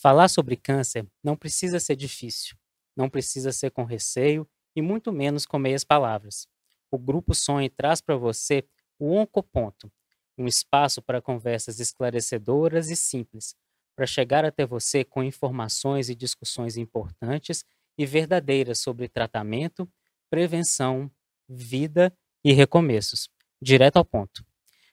Falar sobre câncer não precisa ser difícil, não precisa ser com receio e muito menos com meias palavras. O Grupo Sonho traz para você o Oncoponto, um espaço para conversas esclarecedoras e simples, para chegar até você com informações e discussões importantes e verdadeiras sobre tratamento, prevenção, vida e recomeços. Direto ao ponto.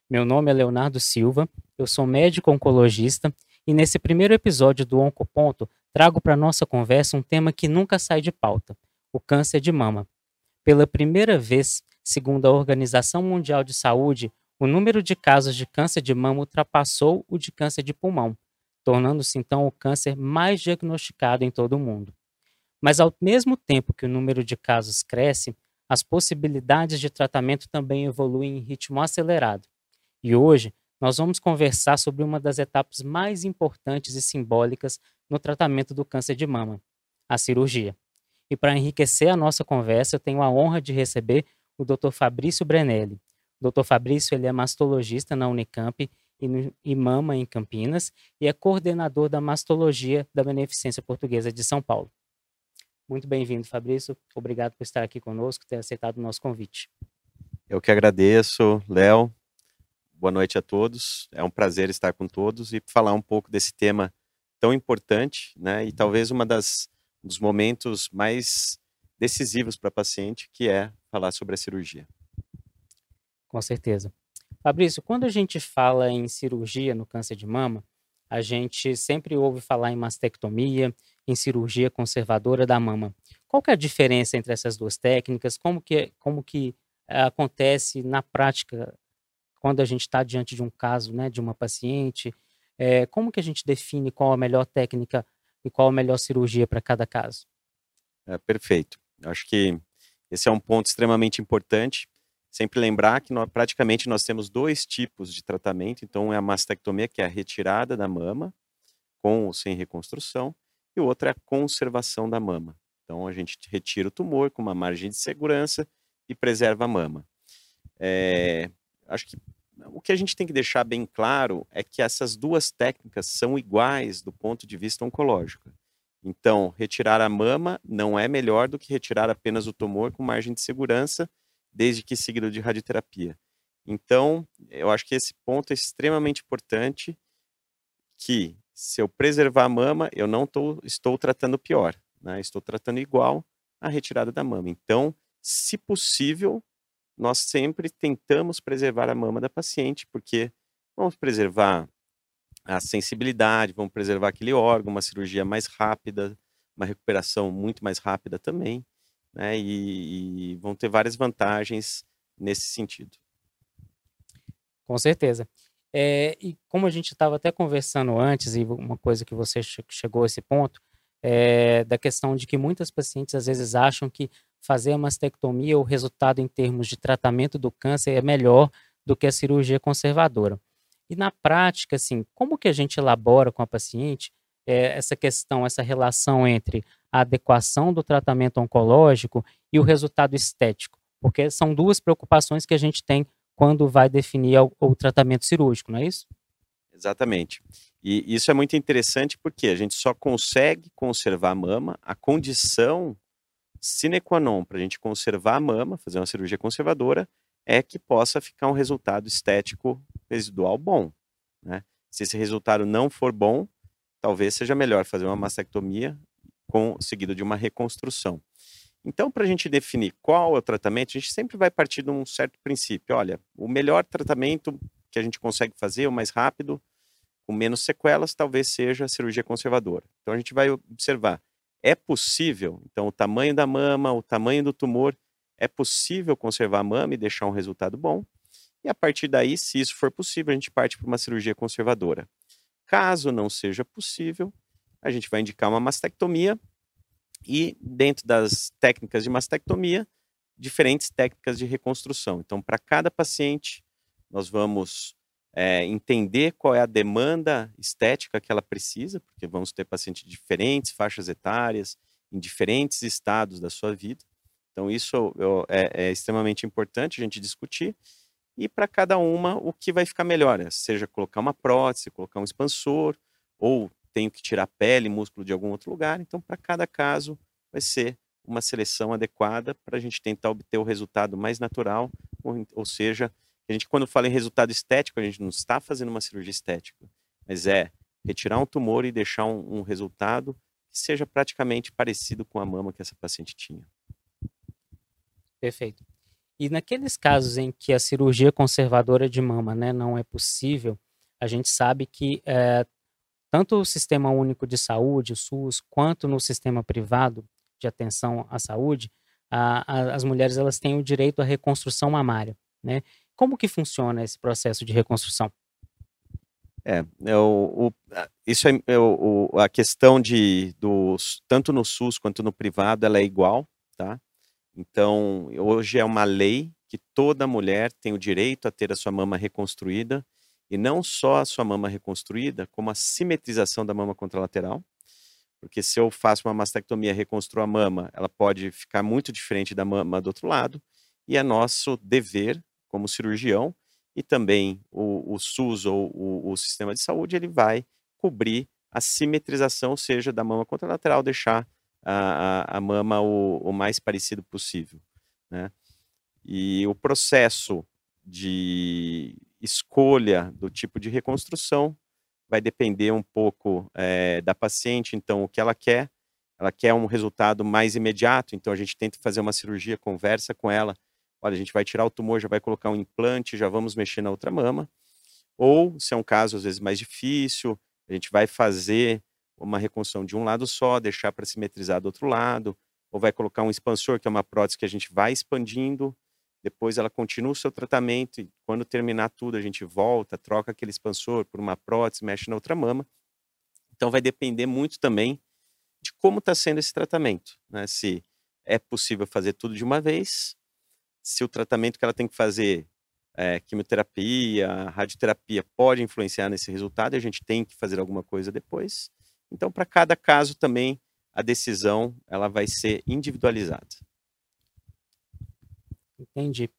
Meu nome é Leonardo Silva, eu sou médico oncologista e nesse primeiro episódio do Oncoponto trago para nossa conversa um tema que nunca sai de pauta: o câncer de mama. Pela primeira vez, segundo a Organização Mundial de Saúde, o número de casos de câncer de mama ultrapassou o de câncer de pulmão, tornando-se então o câncer mais diagnosticado em todo o mundo. Mas ao mesmo tempo que o número de casos cresce, as possibilidades de tratamento também evoluem em ritmo acelerado. E hoje nós vamos conversar sobre uma das etapas mais importantes e simbólicas no tratamento do câncer de mama, a cirurgia. E para enriquecer a nossa conversa, eu tenho a honra de receber o Dr. Fabrício Brenelli. O Dr. Fabrício ele é mastologista na Unicamp e, no, e mama em Campinas e é coordenador da mastologia da Beneficência Portuguesa de São Paulo. Muito bem-vindo, Fabrício. Obrigado por estar aqui conosco, ter aceitado o nosso convite. Eu que agradeço, Léo. Boa noite a todos. É um prazer estar com todos e falar um pouco desse tema tão importante, né? E talvez uma das dos momentos mais decisivos para a paciente, que é falar sobre a cirurgia. Com certeza. Fabrício, quando a gente fala em cirurgia no câncer de mama, a gente sempre ouve falar em mastectomia, em cirurgia conservadora da mama. Qual que é a diferença entre essas duas técnicas? Como que, como que eh, acontece na prática quando a gente está diante de um caso, né, de uma paciente? É, como que a gente define qual a melhor técnica e qual a melhor cirurgia para cada caso? É, perfeito. Acho que esse é um ponto extremamente importante. Sempre lembrar que nós, praticamente nós temos dois tipos de tratamento. Então, é a mastectomia, que é a retirada da mama, com ou sem reconstrução, e o outro é a conservação da mama. Então a gente retira o tumor com uma margem de segurança e preserva a mama. É, acho que o que a gente tem que deixar bem claro é que essas duas técnicas são iguais do ponto de vista oncológico. Então, retirar a mama não é melhor do que retirar apenas o tumor com margem de segurança, desde que seguido de radioterapia. Então, eu acho que esse ponto é extremamente importante, que se eu preservar a mama, eu não tô, estou tratando pior, né? Estou tratando igual a retirada da mama. Então, se possível, nós sempre tentamos preservar a mama da paciente, porque vamos preservar a sensibilidade, vamos preservar aquele órgão, uma cirurgia mais rápida, uma recuperação muito mais rápida também, né? E, e vão ter várias vantagens nesse sentido. Com certeza. É, e como a gente estava até conversando antes, e uma coisa que você chegou a esse ponto, é da questão de que muitas pacientes às vezes acham que fazer a mastectomia, o resultado em termos de tratamento do câncer é melhor do que a cirurgia conservadora. E na prática, assim, como que a gente elabora com a paciente é, essa questão, essa relação entre a adequação do tratamento oncológico e o resultado estético? Porque são duas preocupações que a gente tem quando vai definir o, o tratamento cirúrgico, não é isso? Exatamente. E isso é muito interessante porque a gente só consegue conservar a mama, a condição sine qua non para a gente conservar a mama, fazer uma cirurgia conservadora, é que possa ficar um resultado estético residual bom. Né? Se esse resultado não for bom, talvez seja melhor fazer uma mastectomia com, seguido de uma reconstrução. Então, para a gente definir qual é o tratamento, a gente sempre vai partir de um certo princípio. Olha, o melhor tratamento que a gente consegue fazer, o mais rápido, com menos sequelas, talvez seja a cirurgia conservadora. Então, a gente vai observar, é possível, então, o tamanho da mama, o tamanho do tumor, é possível conservar a mama e deixar um resultado bom. E a partir daí, se isso for possível, a gente parte para uma cirurgia conservadora. Caso não seja possível, a gente vai indicar uma mastectomia e dentro das técnicas de mastectomia, diferentes técnicas de reconstrução. Então, para cada paciente, nós vamos é, entender qual é a demanda estética que ela precisa, porque vamos ter pacientes de diferentes faixas etárias, em diferentes estados da sua vida. Então, isso eu, é, é, extremamente importante a gente discutir. E para cada uma, o que vai ficar melhor, né? seja colocar uma prótese, colocar um expansor, ou tenho que tirar pele, músculo de algum outro lugar. Então, para cada caso, vai ser uma seleção adequada para a gente tentar obter o resultado mais natural, ou, ou seja, a gente quando fala em resultado estético, a gente não está fazendo uma cirurgia estética, mas é retirar um tumor e deixar um, um resultado que seja praticamente parecido com a mama que essa paciente tinha. Perfeito. E naqueles casos em que a cirurgia conservadora de mama né, não é possível, a gente sabe que é, tanto o Sistema Único de Saúde, o SUS, quanto no sistema privado, de atenção à saúde, a, a, as mulheres elas têm o direito à reconstrução mamária, né? Como que funciona esse processo de reconstrução? É, é o, o, isso é, é o, a questão de do, tanto no SUS quanto no privado ela é igual, tá? Então hoje é uma lei que toda mulher tem o direito a ter a sua mama reconstruída e não só a sua mama reconstruída, como a simetrização da mama contralateral, porque se eu faço uma mastectomia, reconstruo a mama, ela pode ficar muito diferente da mama do outro lado, e é nosso dever, como cirurgião, e também o, o SUS ou o, o, sistema de saúde, ele vai cobrir a simetrização, ou seja, da mama contralateral, deixar a, a, a mama o, o, mais parecido possível. Né? E o processo de escolha do tipo de reconstrução vai depender um pouco é, da paciente, então o que ela quer, ela quer um resultado mais imediato, então a gente tenta fazer uma cirurgia, conversa com ela, olha, a gente vai tirar o tumor, já vai colocar um implante, já vamos mexer na outra mama, ou se é um caso às vezes mais difícil, a gente vai fazer uma reconstrução de um lado só, deixar para simetrizar do outro lado, ou vai colocar um expansor, que é uma prótese que a gente vai expandindo, depois ela continua o seu tratamento e quando terminar tudo a gente volta, troca aquele expansor por uma prótese, mexe na outra mama. Então vai depender muito também de como está sendo esse tratamento, né? Se é possível fazer tudo de uma vez, se o tratamento que ela tem que fazer, é, quimioterapia, radioterapia, pode influenciar nesse resultado e a gente tem que fazer alguma coisa depois. Então, para cada caso também, a decisão ela vai ser individualizada. Entendi.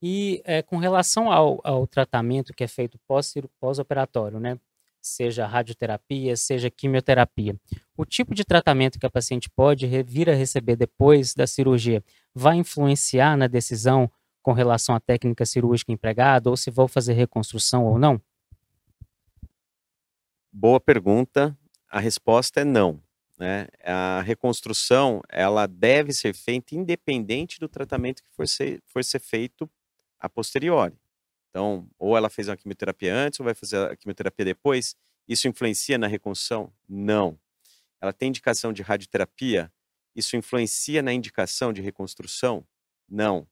E é, com relação ao, ao tratamento que é feito pós-operatório, né? Seja radioterapia, seja quimioterapia. O tipo de tratamento que a paciente pode vir a receber depois da cirurgia vai influenciar na decisão com relação à técnica cirúrgica empregada ou se vou fazer reconstrução ou não? Boa pergunta. A resposta é não. Né? A reconstrução ela deve ser feita independente do tratamento que for ser, for ser feito a posteriori. Então, ou ela fez uma quimioterapia antes ou vai fazer a quimioterapia depois. Isso influencia na reconstrução? Não. Ela tem indicação de radioterapia? Isso influencia na indicação de reconstrução? Não.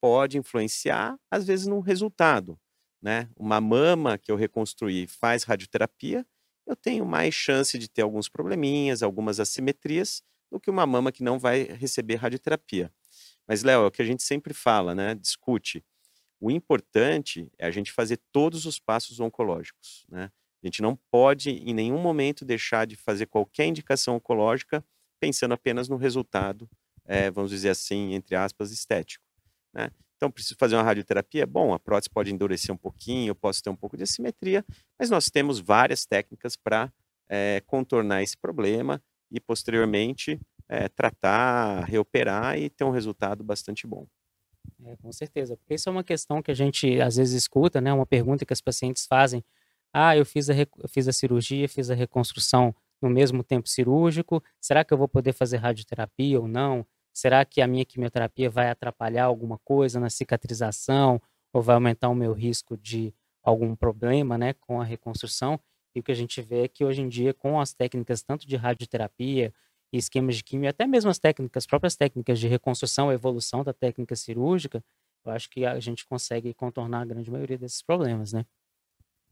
Pode influenciar, às vezes, no resultado. Né? Uma mama que eu reconstruí faz radioterapia, eu tenho mais chance de ter alguns probleminhas, algumas assimetrias, do que uma mama que não vai receber radioterapia. Mas, Léo, é o que a gente sempre fala, né? Discute. O importante é a gente fazer todos os passos oncológicos, né? A gente não pode, em nenhum momento, deixar de fazer qualquer indicação oncológica pensando apenas no resultado, é, vamos dizer assim, entre aspas, estético. Né? Então, preciso fazer uma radioterapia? Bom, a prótese pode endurecer um pouquinho, eu posso ter um pouco de assimetria, mas nós temos várias técnicas para é, contornar esse problema e, posteriormente, é, tratar, reoperar e ter um resultado bastante bom. É, com certeza, porque isso é uma questão que a gente às vezes escuta, né? Uma pergunta que as pacientes fazem: ah, eu fiz a, eu fiz a cirurgia, fiz a reconstrução no mesmo tempo cirúrgico, será que eu vou poder fazer radioterapia ou não? Será que a minha quimioterapia vai atrapalhar alguma coisa na cicatrização ou vai aumentar o meu risco de algum problema, né, com a reconstrução? E o que a gente vê é que hoje em dia, com as técnicas tanto de radioterapia e esquemas de quimio, até mesmo as técnicas, próprias técnicas de reconstrução, evolução da técnica cirúrgica, eu acho que a gente consegue contornar a grande maioria desses problemas, né?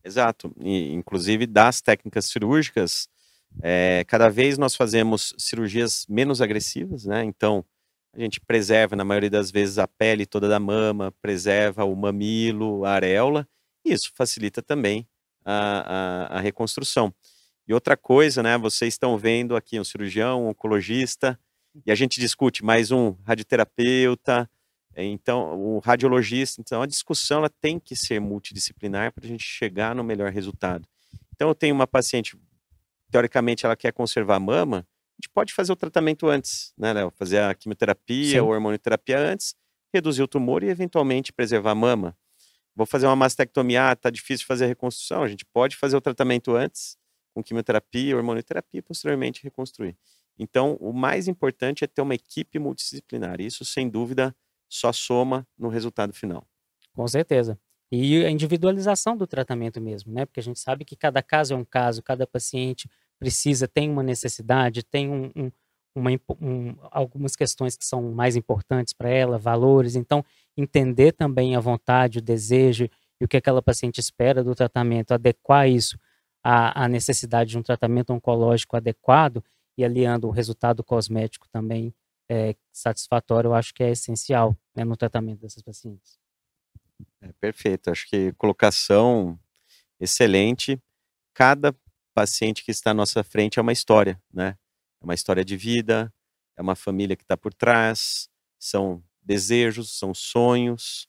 Exato. E, inclusive, das técnicas cirúrgicas, é, cada vez nós fazemos cirurgias menos agressivas, né? Então, a gente preserva, na maioria das vezes, a pele toda da mama, preserva o mamilo, a areola, e isso facilita também a, a, a reconstrução. E outra coisa, né, vocês estão vendo aqui um cirurgião, um oncologista, e a gente discute mais um radioterapeuta, então o radiologista. Então a discussão ela tem que ser multidisciplinar para a gente chegar no melhor resultado. Então eu tenho uma paciente teoricamente ela quer conservar a mama, a gente pode fazer o tratamento antes, né, Léo? Fazer a quimioterapia ou hormonioterapia antes, reduzir o tumor e eventualmente preservar a mama. Vou fazer uma mastectomia, ah, tá difícil fazer a reconstrução. A gente pode fazer o tratamento antes, com quimioterapia, hormonioterapia, e posteriormente reconstruir. Então, o mais importante é ter uma equipe multidisciplinar. Isso, sem dúvida, só soma no resultado final. Com certeza. E a individualização do tratamento mesmo, né? Porque a gente sabe que cada caso é um caso, cada paciente precisa, tem uma necessidade, tem um, um, uma, um, algumas questões que são mais importantes para ela, valores. Então, entender também a vontade, o desejo e o que aquela paciente espera do tratamento, adequar isso à, à necessidade de um tratamento oncológico adequado e aliando o resultado cosmético também é, satisfatório, eu acho que é essencial né, no tratamento dessas pacientes. É, perfeito, acho que colocação excelente. Cada paciente que está à nossa frente é uma história, né? É uma história de vida, é uma família que está por trás, são desejos, são sonhos,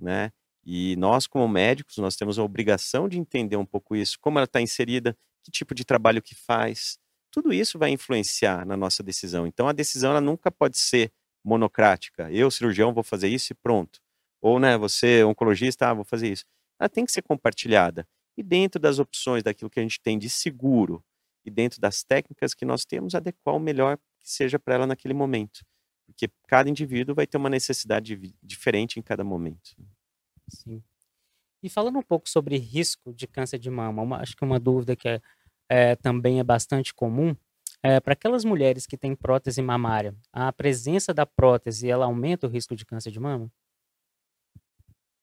né? E nós, como médicos, nós temos a obrigação de entender um pouco isso, como ela está inserida, que tipo de trabalho que faz. Tudo isso vai influenciar na nossa decisão. Então, a decisão ela nunca pode ser monocrática. Eu, cirurgião, vou fazer isso e pronto. Ou, né, você, oncologista, ah, vou fazer isso. Ela tem que ser compartilhada. E dentro das opções daquilo que a gente tem de seguro e dentro das técnicas que nós temos, adequar o melhor que seja para ela naquele momento. Porque cada indivíduo vai ter uma necessidade diferente em cada momento. Sim. E falando um pouco sobre risco de câncer de mama, uma, acho que uma dúvida que é, é, também é bastante comum, é, para aquelas mulheres que têm prótese mamária, a presença da prótese, ela aumenta o risco de câncer de mama?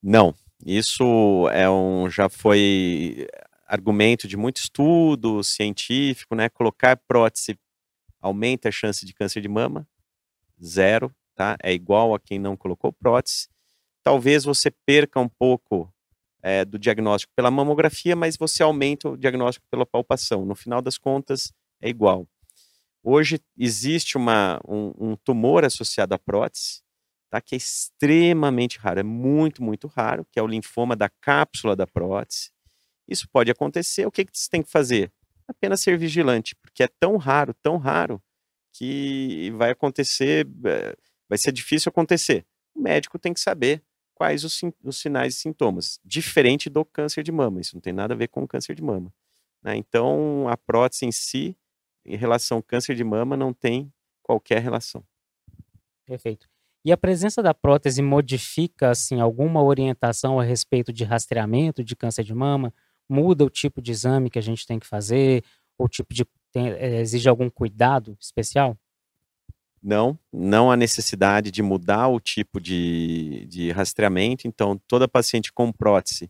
Não, isso é um, já foi argumento de muito estudo científico, né? Colocar prótese aumenta a chance de câncer de mama? Zero, tá? É igual a quem não colocou prótese. Talvez você perca um pouco é, do diagnóstico pela mamografia, mas você aumenta o diagnóstico pela palpação. No final das contas, é igual. Hoje existe uma, um, um tumor associado à prótese, tá? que é extremamente raro, é muito, muito raro, que é o linfoma da cápsula da prótese. Isso pode acontecer, o que, que você tem que fazer? Apenas ser vigilante, porque é tão raro, tão raro, que vai acontecer, eh, vai ser difícil acontecer. O médico tem que saber quais os, os sinais e sintomas, diferente do câncer de mama, isso não tem nada a ver com o câncer de mama. Né? Então, a prótese em si, em relação ao câncer de mama, não tem qualquer relação. Perfeito. E a presença da prótese modifica assim alguma orientação a respeito de rastreamento de câncer de mama? Muda o tipo de exame que a gente tem que fazer? Ou tipo de tem, é, exige algum cuidado especial? Não, não há necessidade de mudar o tipo de, de rastreamento. Então, toda paciente com prótese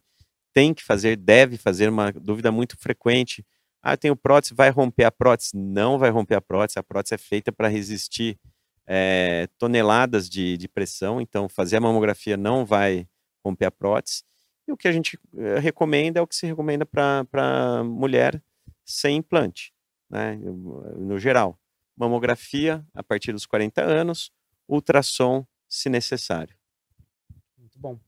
tem que fazer, deve fazer uma dúvida muito frequente. Ah, eu tenho prótese, vai romper a prótese? Não vai romper a prótese. A prótese é feita para resistir é, toneladas de, de pressão, então fazer a mamografia não vai romper a prótese. E o que a gente eh, recomenda é o que se recomenda para mulher sem implante, né? no geral. Mamografia a partir dos 40 anos, ultrassom se necessário. Muito bom.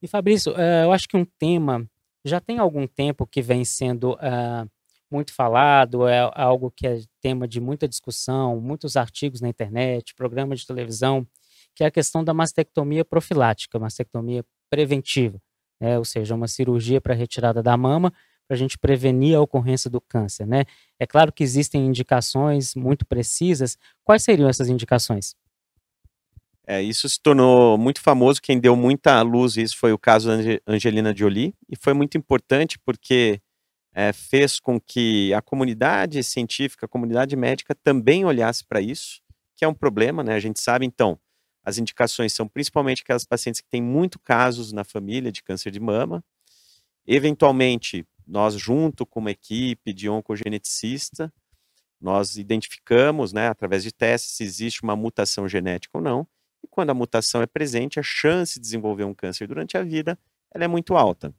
E Fabrício, uh, eu acho que um tema já tem algum tempo que vem sendo uh, muito falado, é algo que é tema de muita discussão, muitos artigos na internet, programas de televisão, que é a questão da mastectomia profilática, mastectomia preventiva, né? ou seja, uma cirurgia para retirada da mama para a gente prevenir a ocorrência do câncer, né? É claro que existem indicações muito precisas. Quais seriam essas indicações? É, isso se tornou muito famoso. Quem deu muita luz isso foi o caso da Angelina Jolie e foi muito importante porque é, fez com que a comunidade científica, a comunidade médica também olhasse para isso, que é um problema, né? A gente sabe, então, as indicações são principalmente aquelas pacientes que têm muito casos na família de câncer de mama. Eventualmente, nós, junto com uma equipe de oncogeneticista, nós identificamos, né, através de testes, se existe uma mutação genética ou não. E quando a mutação é presente, a chance de desenvolver um câncer durante a vida ela é muito alta.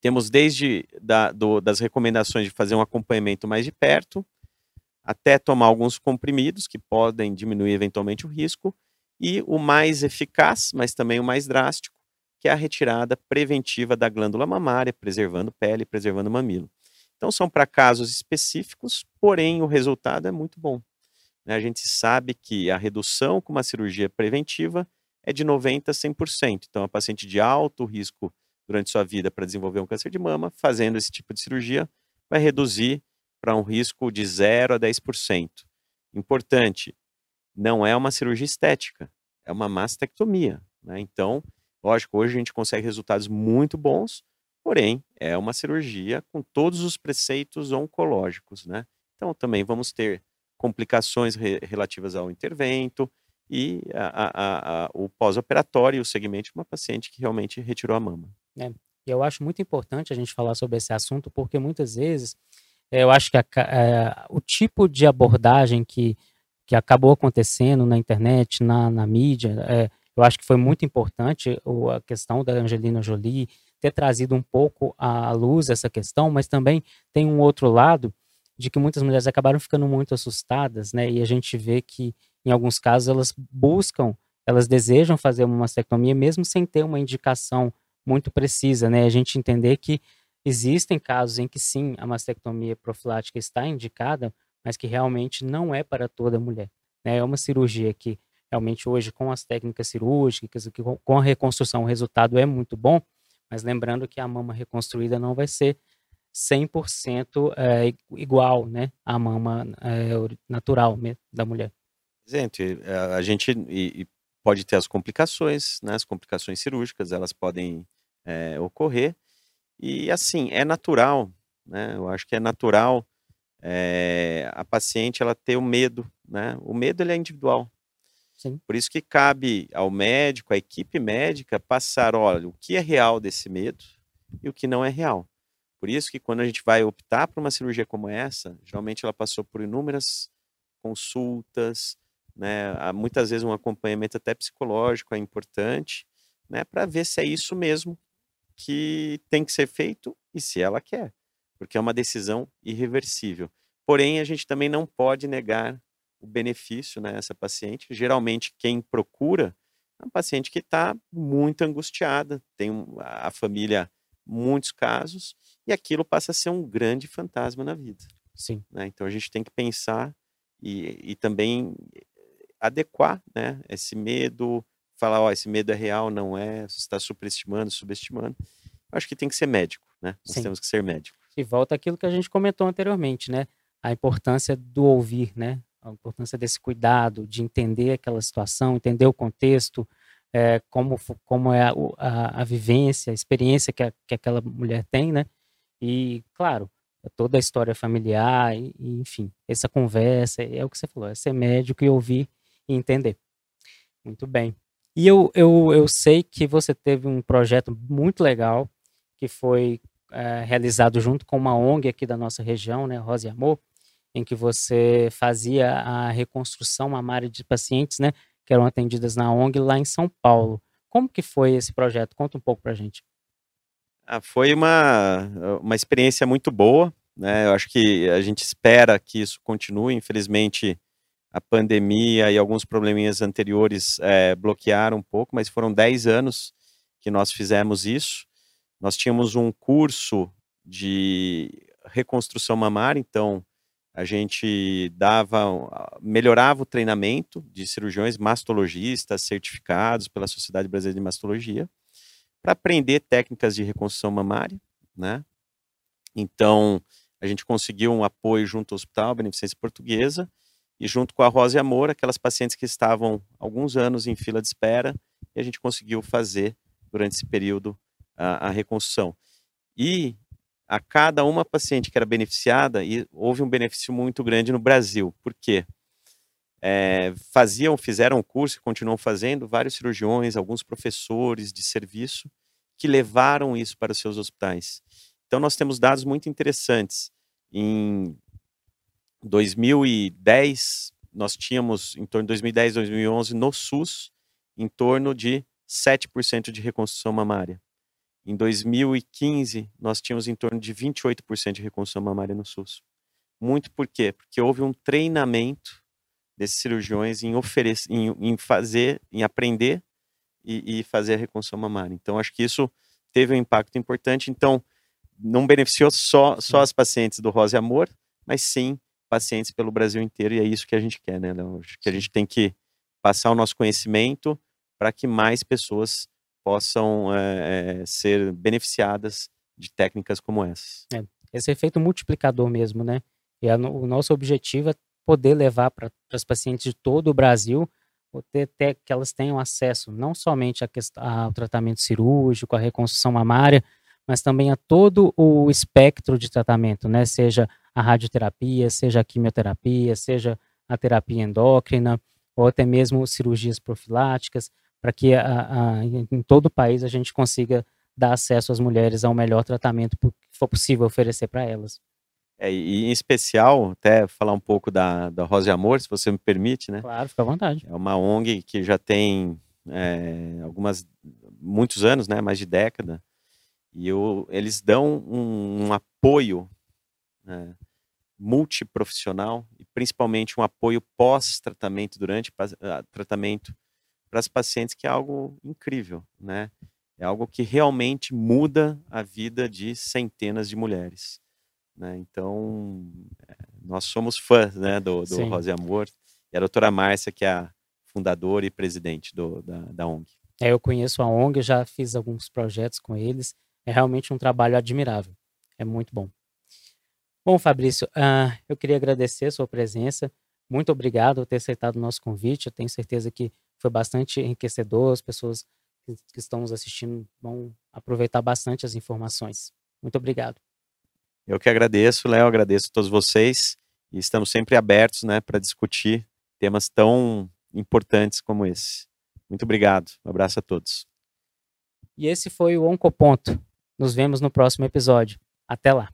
Temos desde da, do, das recomendações de fazer um acompanhamento mais de perto, até tomar alguns comprimidos que podem diminuir eventualmente o risco, e o mais eficaz, mas também o mais drástico, que é a retirada preventiva da glândula mamária, preservando pele, preservando mamilo. Então, são para casos específicos, porém o resultado é muito bom. Né? A gente sabe que a redução com uma cirurgia preventiva é de 90% a 100%. Então, a paciente de alto risco durante sua vida para desenvolver um câncer de mama, fazendo esse tipo de cirurgia, vai reduzir para um risco de 0 a 10%. Importante, não é uma cirurgia estética, é uma mastectomia. Né? Então, lógico, hoje a gente consegue resultados muito bons, porém, é uma cirurgia com todos os preceitos oncológicos. Né? Então, também vamos ter complicações re relativas ao intervento e a, a, a, o pós-operatório e o segmento de uma paciente que realmente retirou a mama. É, eu acho muito importante a gente falar sobre esse assunto, porque muitas vezes é, eu acho que é, o tipo de abordagem que, que acabou acontecendo na internet, na, na mídia, é, eu acho que foi muito importante a questão da Angelina Jolie ter trazido um pouco à luz essa questão, mas também tem um outro lado de que muitas mulheres acabaram ficando muito assustadas, né? E a gente vê que em alguns casos elas buscam, elas desejam fazer uma mastectomia mesmo sem ter uma indicação muito precisa, né? A gente entender que existem casos em que sim, a mastectomia profilática está indicada, mas que realmente não é para toda mulher. Né? É uma cirurgia que realmente hoje com as técnicas cirúrgicas, com a reconstrução o resultado é muito bom, mas lembrando que a mama reconstruída não vai ser 100% é, igual né, à mama é, natural da mulher. Gente, eh, a gente pode ter as complicações, né, as complicações cirúrgicas, elas podem é, ocorrer. E assim, é natural, né? Eu acho que é natural é, a paciente ela ter o medo, né? O medo ele é individual. Sim. Por isso que cabe ao médico, à equipe médica, passar, olha, o que é real desse medo e o que não é real. Por isso que quando a gente vai optar por uma cirurgia como essa, geralmente ela passou por inúmeras consultas, né? Muitas vezes um acompanhamento até psicológico é importante, né? Para ver se é isso mesmo que tem que ser feito e se ela quer, porque é uma decisão irreversível. Porém, a gente também não pode negar o benefício nessa né, paciente. Geralmente, quem procura é uma paciente que está muito angustiada, tem a família muitos casos, e aquilo passa a ser um grande fantasma na vida. Sim. Né? Então a gente tem que pensar e, e também adequar né, esse medo, falar, ó, esse medo é real, não é, você está superestimando, subestimando. Acho que tem que ser médico, né? Nós Sim. temos que ser médicos. E volta aquilo que a gente comentou anteriormente, né? A importância do ouvir, né? A importância desse cuidado, de entender aquela situação, entender o contexto, é, como, como é a, a, a, vivência, a experiência que, a, que aquela mulher tem, né? E, claro, toda a história familiar, e, e, enfim, essa conversa, é o que você falou, é ser médico e ouvir e entender. Muito bem. E eu, eu, eu sei que você teve um projeto muito legal, que foi é, realizado junto com uma ONG aqui da nossa região, né, Rosa e Amor, em que você fazia a reconstrução mamária de pacientes, né, que eram atendidas na ONG lá em São Paulo. Como que foi esse projeto? Conta um pouco pra gente. Ah, foi uma, uma experiência muito boa, né? Eu acho que a gente espera que isso continue. Infelizmente, a pandemia e alguns probleminhas anteriores é, bloquearam um pouco, mas foram 10 anos que nós fizemos isso. Nós tínhamos um curso de reconstrução mamária, então a gente dava, melhorava o treinamento de cirurgiões mastologistas certificados pela Sociedade Brasileira de Mastologia para aprender técnicas de reconstrução mamária, né? Então, a gente conseguiu um apoio junto ao Hospital Beneficência Portuguesa e junto com a Rosa e Amor, aquelas pacientes que estavam alguns anos em fila de espera, e a gente conseguiu fazer durante esse período a, a reconstrução. E a cada uma paciente que era beneficiada, e houve um benefício muito grande no Brasil. Por quê? É, faziam, fizeram curso e continuam fazendo vários cirurgiões, alguns professores de serviço que levaram isso para os seus hospitais. Então nós temos dados muito interessantes. Em 2010, nós tínhamos, em torno de 2010, 2011, no SUS, em torno de 7% de reconstrução mamária. Em 2015, nós tínhamos em torno de 28% de reconstrução mamária no SUS. Muito por quê? Porque houve um treinamento desses cirurgiões em oferecer, em, em fazer, em aprender e, e, fazer a reconstrução mamária. Então, acho que isso teve um impacto importante. Então, não beneficiou só, só as pacientes do Rosa e Amor, mas sim pacientes pelo Brasil inteiro, e é isso que a gente quer, né, Léo? Que a gente tem que passar o nosso conhecimento para que mais pessoas possam é, ser beneficiadas de técnicas como essas. É, esse efeito multiplicador mesmo, né? E a, o nosso objetivo é poder levar para as pacientes de todo o Brasil ter, ter, que elas tenham acesso não somente a ao tratamento cirúrgico, à reconstrução mamária, mas também a todo o espectro de tratamento, né? Seja a radioterapia, seja a quimioterapia, seja a terapia endócrina, ou até mesmo cirurgias profiláticas, para que a, a, em todo o país a gente consiga dar acesso às mulheres ao melhor tratamento que for possível oferecer para elas. É, e em especial, até falar um pouco da, da Rosa de Amor, se você me permite, né? Claro, fica à vontade. É uma ONG que já tem é, algumas, muitos anos, né? Mais de década. E eu, eles dão um, um apoio né, multiprofissional e principalmente um apoio pós-tratamento, durante uh, tratamento, para as pacientes, que é algo incrível, né? É algo que realmente muda a vida de centenas de mulheres. Né? Então, é, nós somos fãs né, do, do Rosa e Amor. E a doutora Márcia, que é a fundadora e presidente do, da, da ONG. É, eu conheço a ONG, já fiz alguns projetos com eles. É realmente um trabalho admirável. É muito bom. Bom, Fabrício, uh, eu queria agradecer a sua presença. Muito obrigado por ter aceitado o nosso convite. Eu tenho certeza que foi bastante enriquecedor. As pessoas que, estão nos assistindo vão aproveitar bastante as informações. Muito obrigado. Eu que agradeço, Léo, agradeço a todos vocês e estamos sempre abertos né, para discutir temas tão importantes como esse. Muito obrigado, um abraço a todos. E esse foi o Oncoponto. Nos vemos no próximo episódio. Até lá.